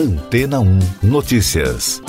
Antena 1 Notícias.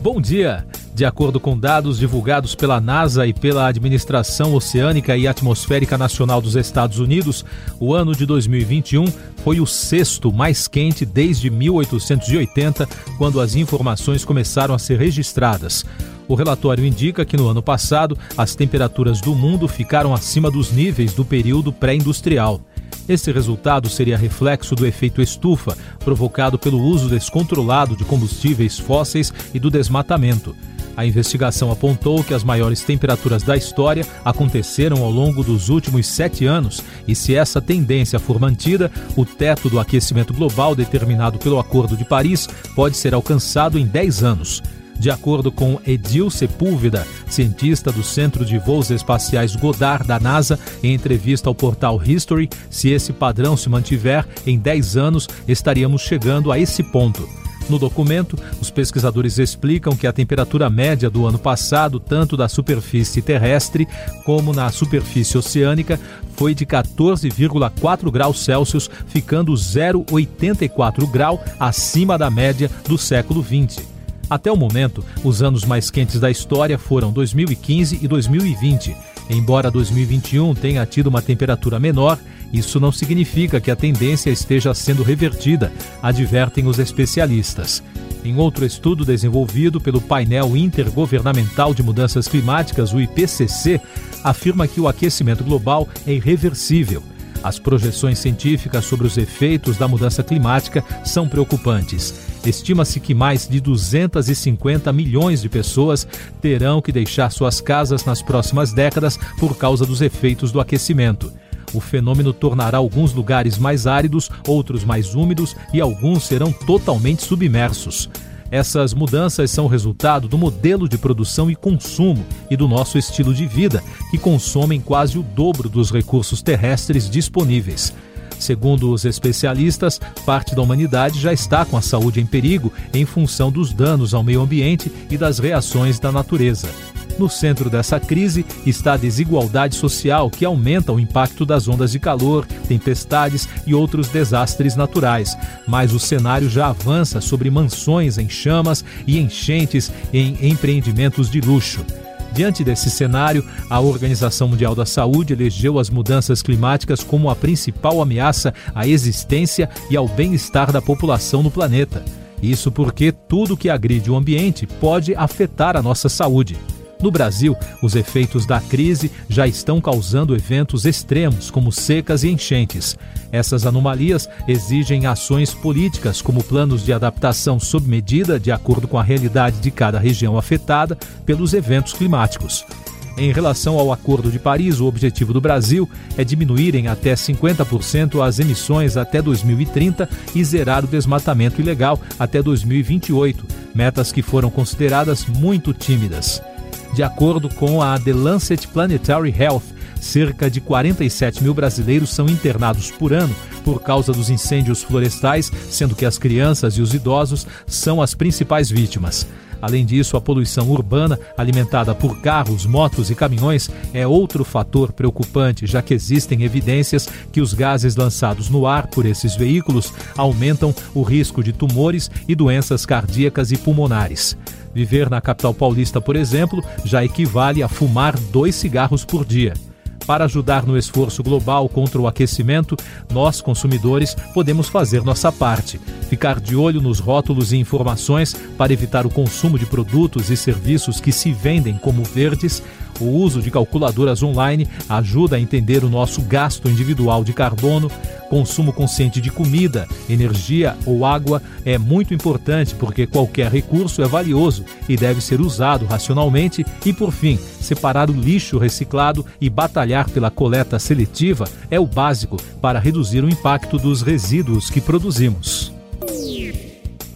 Bom dia! De acordo com dados divulgados pela NASA e pela Administração Oceânica e Atmosférica Nacional dos Estados Unidos, o ano de 2021 foi o sexto mais quente desde 1880, quando as informações começaram a ser registradas. O relatório indica que no ano passado as temperaturas do mundo ficaram acima dos níveis do período pré-industrial. Esse resultado seria reflexo do efeito estufa, provocado pelo uso descontrolado de combustíveis fósseis e do desmatamento. A investigação apontou que as maiores temperaturas da história aconteceram ao longo dos últimos sete anos, e se essa tendência for mantida, o teto do aquecimento global determinado pelo Acordo de Paris pode ser alcançado em 10 anos. De acordo com Edil Sepúlveda, cientista do Centro de Voos Espaciais Goddard da NASA, em entrevista ao portal History, se esse padrão se mantiver, em 10 anos estaríamos chegando a esse ponto. No documento, os pesquisadores explicam que a temperatura média do ano passado, tanto da superfície terrestre como na superfície oceânica, foi de 14,4 graus Celsius, ficando 0,84 grau acima da média do século 20. Até o momento, os anos mais quentes da história foram 2015 e 2020. Embora 2021 tenha tido uma temperatura menor, isso não significa que a tendência esteja sendo revertida, advertem os especialistas. Em outro estudo desenvolvido pelo Painel Intergovernamental de Mudanças Climáticas, o IPCC, afirma que o aquecimento global é irreversível. As projeções científicas sobre os efeitos da mudança climática são preocupantes. Estima-se que mais de 250 milhões de pessoas terão que deixar suas casas nas próximas décadas por causa dos efeitos do aquecimento. O fenômeno tornará alguns lugares mais áridos, outros mais úmidos e alguns serão totalmente submersos. Essas mudanças são resultado do modelo de produção e consumo e do nosso estilo de vida, que consomem quase o dobro dos recursos terrestres disponíveis. Segundo os especialistas, parte da humanidade já está com a saúde em perigo em função dos danos ao meio ambiente e das reações da natureza. No centro dessa crise está a desigualdade social, que aumenta o impacto das ondas de calor, tempestades e outros desastres naturais. Mas o cenário já avança sobre mansões em chamas e enchentes em empreendimentos de luxo. Diante desse cenário, a Organização Mundial da Saúde elegeu as mudanças climáticas como a principal ameaça à existência e ao bem-estar da população no planeta. Isso porque tudo que agride o ambiente pode afetar a nossa saúde. No Brasil, os efeitos da crise já estão causando eventos extremos, como secas e enchentes. Essas anomalias exigem ações políticas, como planos de adaptação sob medida, de acordo com a realidade de cada região afetada pelos eventos climáticos. Em relação ao Acordo de Paris, o objetivo do Brasil é diminuir em até 50% as emissões até 2030 e zerar o desmatamento ilegal até 2028, metas que foram consideradas muito tímidas. De acordo com a The Lancet Planetary Health, cerca de 47 mil brasileiros são internados por ano por causa dos incêndios florestais, sendo que as crianças e os idosos são as principais vítimas. Além disso, a poluição urbana, alimentada por carros, motos e caminhões, é outro fator preocupante, já que existem evidências que os gases lançados no ar por esses veículos aumentam o risco de tumores e doenças cardíacas e pulmonares. Viver na capital paulista, por exemplo, já equivale a fumar dois cigarros por dia. Para ajudar no esforço global contra o aquecimento, nós, consumidores, podemos fazer nossa parte. Ficar de olho nos rótulos e informações para evitar o consumo de produtos e serviços que se vendem como verdes, o uso de calculadoras online ajuda a entender o nosso gasto individual de carbono. Consumo consciente de comida, energia ou água é muito importante porque qualquer recurso é valioso e deve ser usado racionalmente. E, por fim, separar o lixo reciclado e batalhar pela coleta seletiva é o básico para reduzir o impacto dos resíduos que produzimos.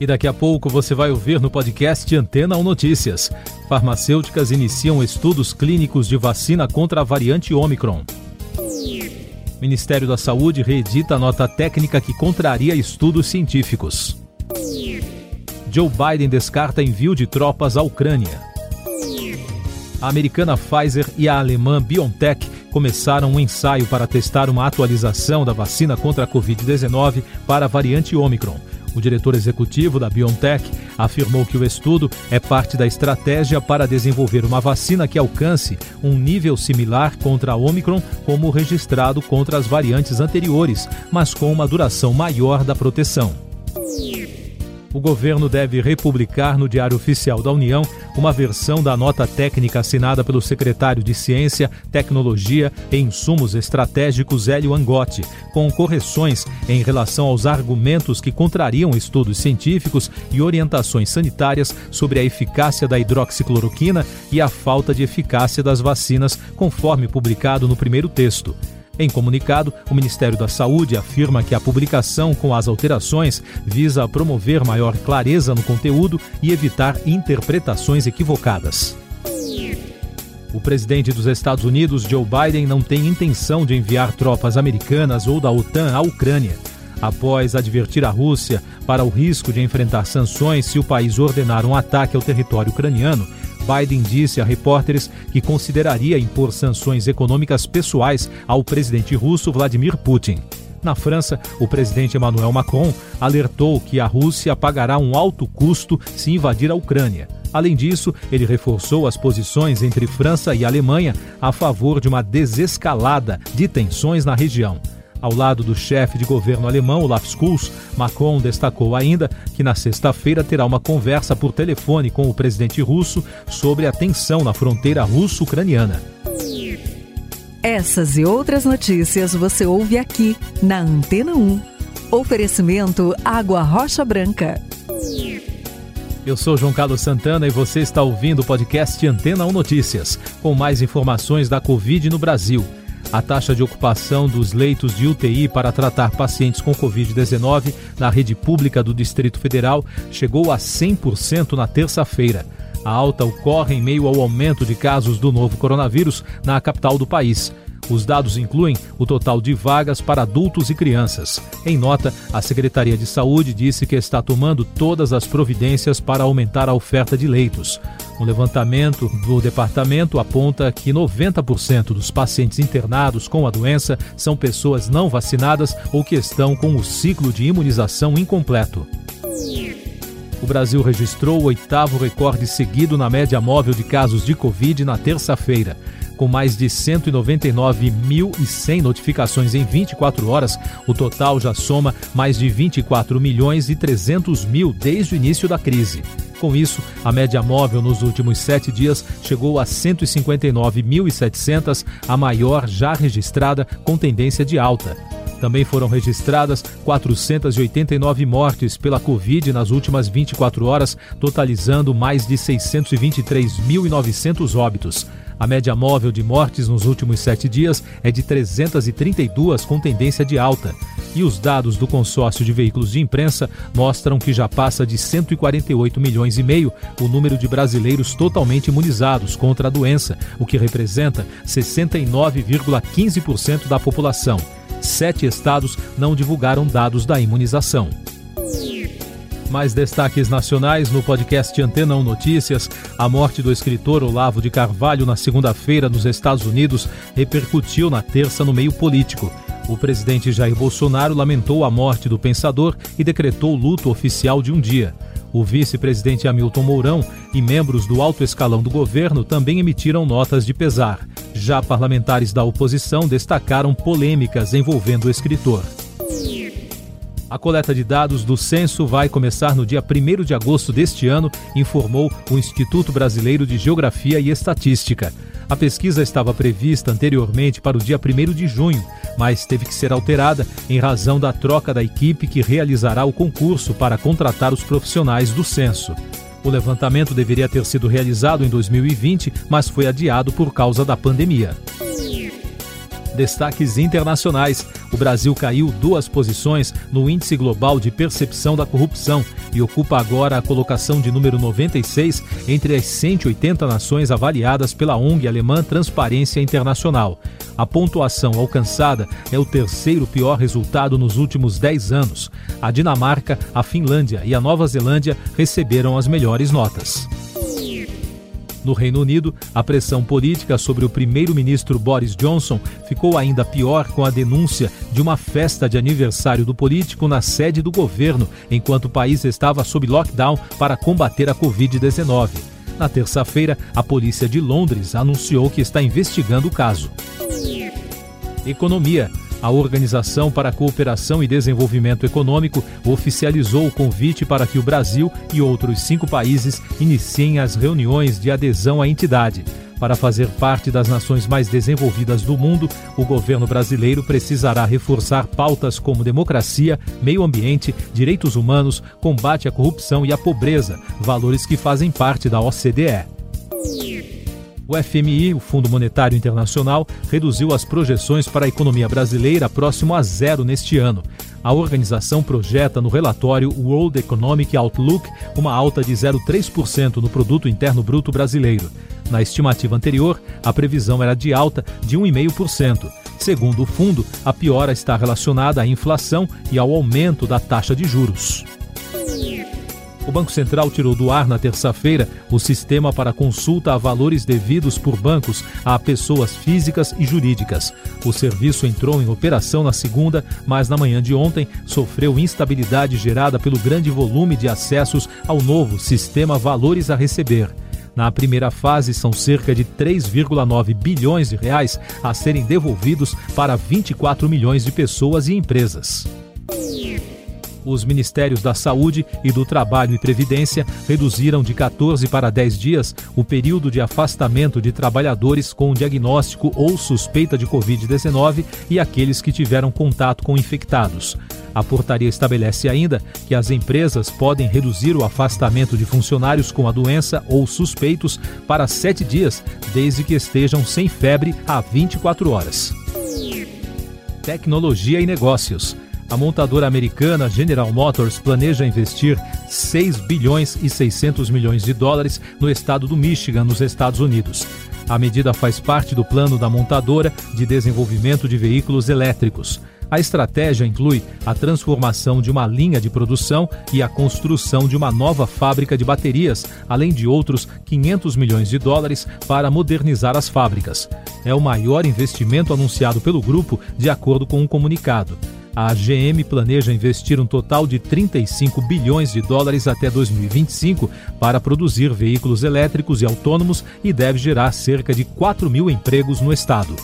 E daqui a pouco você vai ouvir no podcast Antena ou Notícias. Farmacêuticas iniciam estudos clínicos de vacina contra a variante Omicron. Ministério da Saúde reedita nota técnica que contraria estudos científicos. Joe Biden descarta envio de tropas à Ucrânia. A americana Pfizer e a alemã BioNTech começaram um ensaio para testar uma atualização da vacina contra a Covid-19 para a variante Omicron. O diretor executivo da BioNTech afirmou que o estudo é parte da estratégia para desenvolver uma vacina que alcance um nível similar contra a Omicron, como registrado contra as variantes anteriores, mas com uma duração maior da proteção o governo deve republicar no Diário Oficial da União uma versão da nota técnica assinada pelo secretário de Ciência, Tecnologia e Insumos Estratégicos Hélio Angotti, com correções em relação aos argumentos que contrariam estudos científicos e orientações sanitárias sobre a eficácia da hidroxicloroquina e a falta de eficácia das vacinas, conforme publicado no primeiro texto. Em comunicado, o Ministério da Saúde afirma que a publicação com as alterações visa promover maior clareza no conteúdo e evitar interpretações equivocadas. O presidente dos Estados Unidos, Joe Biden, não tem intenção de enviar tropas americanas ou da OTAN à Ucrânia. Após advertir a Rússia para o risco de enfrentar sanções se o país ordenar um ataque ao território ucraniano, Biden disse a repórteres que consideraria impor sanções econômicas pessoais ao presidente russo Vladimir Putin. Na França, o presidente Emmanuel Macron alertou que a Rússia pagará um alto custo se invadir a Ucrânia. Além disso, ele reforçou as posições entre França e Alemanha a favor de uma desescalada de tensões na região. Ao lado do chefe de governo alemão, Olaf Scholz, Macron destacou ainda que na sexta-feira terá uma conversa por telefone com o presidente russo sobre a tensão na fronteira russo-ucraniana. Essas e outras notícias você ouve aqui na Antena 1. Oferecimento Água Rocha Branca. Eu sou João Carlos Santana e você está ouvindo o podcast Antena 1 Notícias, com mais informações da Covid no Brasil. A taxa de ocupação dos leitos de UTI para tratar pacientes com Covid-19 na rede pública do Distrito Federal chegou a 100% na terça-feira. A alta ocorre em meio ao aumento de casos do novo coronavírus na capital do país. Os dados incluem o total de vagas para adultos e crianças. Em nota, a Secretaria de Saúde disse que está tomando todas as providências para aumentar a oferta de leitos. Um levantamento do departamento aponta que 90% dos pacientes internados com a doença são pessoas não vacinadas ou que estão com o ciclo de imunização incompleto. O Brasil registrou o oitavo recorde seguido na média móvel de casos de Covid na terça-feira. Com mais de 199.100 notificações em 24 horas, o total já soma mais de 24 milhões e 300 mil desde o início da crise. Com isso, a média móvel nos últimos sete dias chegou a 159.700, a maior já registrada com tendência de alta. Também foram registradas 489 mortes pela Covid nas últimas 24 horas, totalizando mais de 623.900 óbitos. A média móvel de mortes nos últimos sete dias é de 332, com tendência de alta. E os dados do consórcio de veículos de imprensa mostram que já passa de 148 milhões e meio o número de brasileiros totalmente imunizados contra a doença, o que representa 69,15% da população. Sete estados não divulgaram dados da imunização. Mais destaques nacionais no podcast Antena 1 Notícias. A morte do escritor Olavo de Carvalho na segunda-feira nos Estados Unidos repercutiu na terça no meio político. O presidente Jair Bolsonaro lamentou a morte do pensador e decretou luto oficial de um dia. O vice-presidente Hamilton Mourão e membros do alto escalão do governo também emitiram notas de pesar. Já parlamentares da oposição destacaram polêmicas envolvendo o escritor. A coleta de dados do censo vai começar no dia 1 de agosto deste ano, informou o Instituto Brasileiro de Geografia e Estatística. A pesquisa estava prevista anteriormente para o dia 1 de junho, mas teve que ser alterada em razão da troca da equipe que realizará o concurso para contratar os profissionais do censo. O levantamento deveria ter sido realizado em 2020, mas foi adiado por causa da pandemia. Destaques internacionais. O Brasil caiu duas posições no Índice Global de Percepção da Corrupção e ocupa agora a colocação de número 96 entre as 180 nações avaliadas pela ONG alemã Transparência Internacional. A pontuação alcançada é o terceiro pior resultado nos últimos 10 anos. A Dinamarca, a Finlândia e a Nova Zelândia receberam as melhores notas. No Reino Unido, a pressão política sobre o primeiro-ministro Boris Johnson ficou ainda pior com a denúncia de uma festa de aniversário do político na sede do governo, enquanto o país estava sob lockdown para combater a Covid-19. Na terça-feira, a polícia de Londres anunciou que está investigando o caso. Economia. A Organização para a Cooperação e Desenvolvimento Econômico oficializou o convite para que o Brasil e outros cinco países iniciem as reuniões de adesão à entidade. Para fazer parte das nações mais desenvolvidas do mundo, o governo brasileiro precisará reforçar pautas como democracia, meio ambiente, direitos humanos, combate à corrupção e à pobreza, valores que fazem parte da OCDE. O FMI, o Fundo Monetário Internacional, reduziu as projeções para a economia brasileira próximo a zero neste ano. A organização projeta no relatório World Economic Outlook uma alta de 0,3% no produto interno bruto brasileiro. Na estimativa anterior, a previsão era de alta de 1,5%. Segundo o fundo, a piora está relacionada à inflação e ao aumento da taxa de juros. O Banco Central tirou do ar na terça-feira o sistema para consulta a valores devidos por bancos a pessoas físicas e jurídicas. O serviço entrou em operação na segunda, mas na manhã de ontem sofreu instabilidade gerada pelo grande volume de acessos ao novo sistema Valores a Receber. Na primeira fase, são cerca de 3,9 bilhões de reais a serem devolvidos para 24 milhões de pessoas e empresas os Ministérios da Saúde e do Trabalho e Previdência reduziram de 14 para 10 dias o período de afastamento de trabalhadores com diagnóstico ou suspeita de Covid-19 e aqueles que tiveram contato com infectados. A portaria estabelece ainda que as empresas podem reduzir o afastamento de funcionários com a doença ou suspeitos para sete dias, desde que estejam sem febre há 24 horas. Tecnologia e negócios. A montadora americana General Motors planeja investir 6 bilhões e 600 milhões de dólares no estado do Michigan, nos Estados Unidos. A medida faz parte do plano da montadora de desenvolvimento de veículos elétricos. A estratégia inclui a transformação de uma linha de produção e a construção de uma nova fábrica de baterias, além de outros 500 milhões de dólares para modernizar as fábricas. É o maior investimento anunciado pelo grupo, de acordo com um comunicado. A GM planeja investir um total de 35 bilhões de dólares até 2025 para produzir veículos elétricos e autônomos e deve gerar cerca de 4 mil empregos no estado.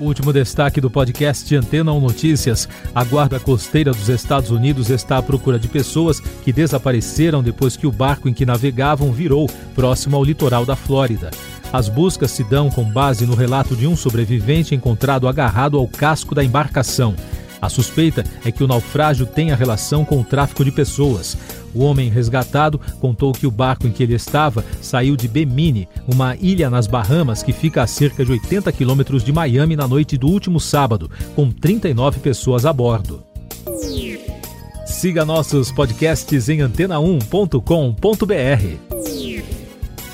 Último destaque do podcast Antena 1 Notícias. A Guarda Costeira dos Estados Unidos está à procura de pessoas que desapareceram depois que o barco em que navegavam virou próximo ao litoral da Flórida. As buscas se dão com base no relato de um sobrevivente encontrado agarrado ao casco da embarcação. A suspeita é que o naufrágio tenha relação com o tráfico de pessoas. O homem resgatado contou que o barco em que ele estava saiu de Bemini, uma ilha nas Bahamas que fica a cerca de 80 quilômetros de Miami na noite do último sábado, com 39 pessoas a bordo. Siga nossos podcasts em antena1.com.br.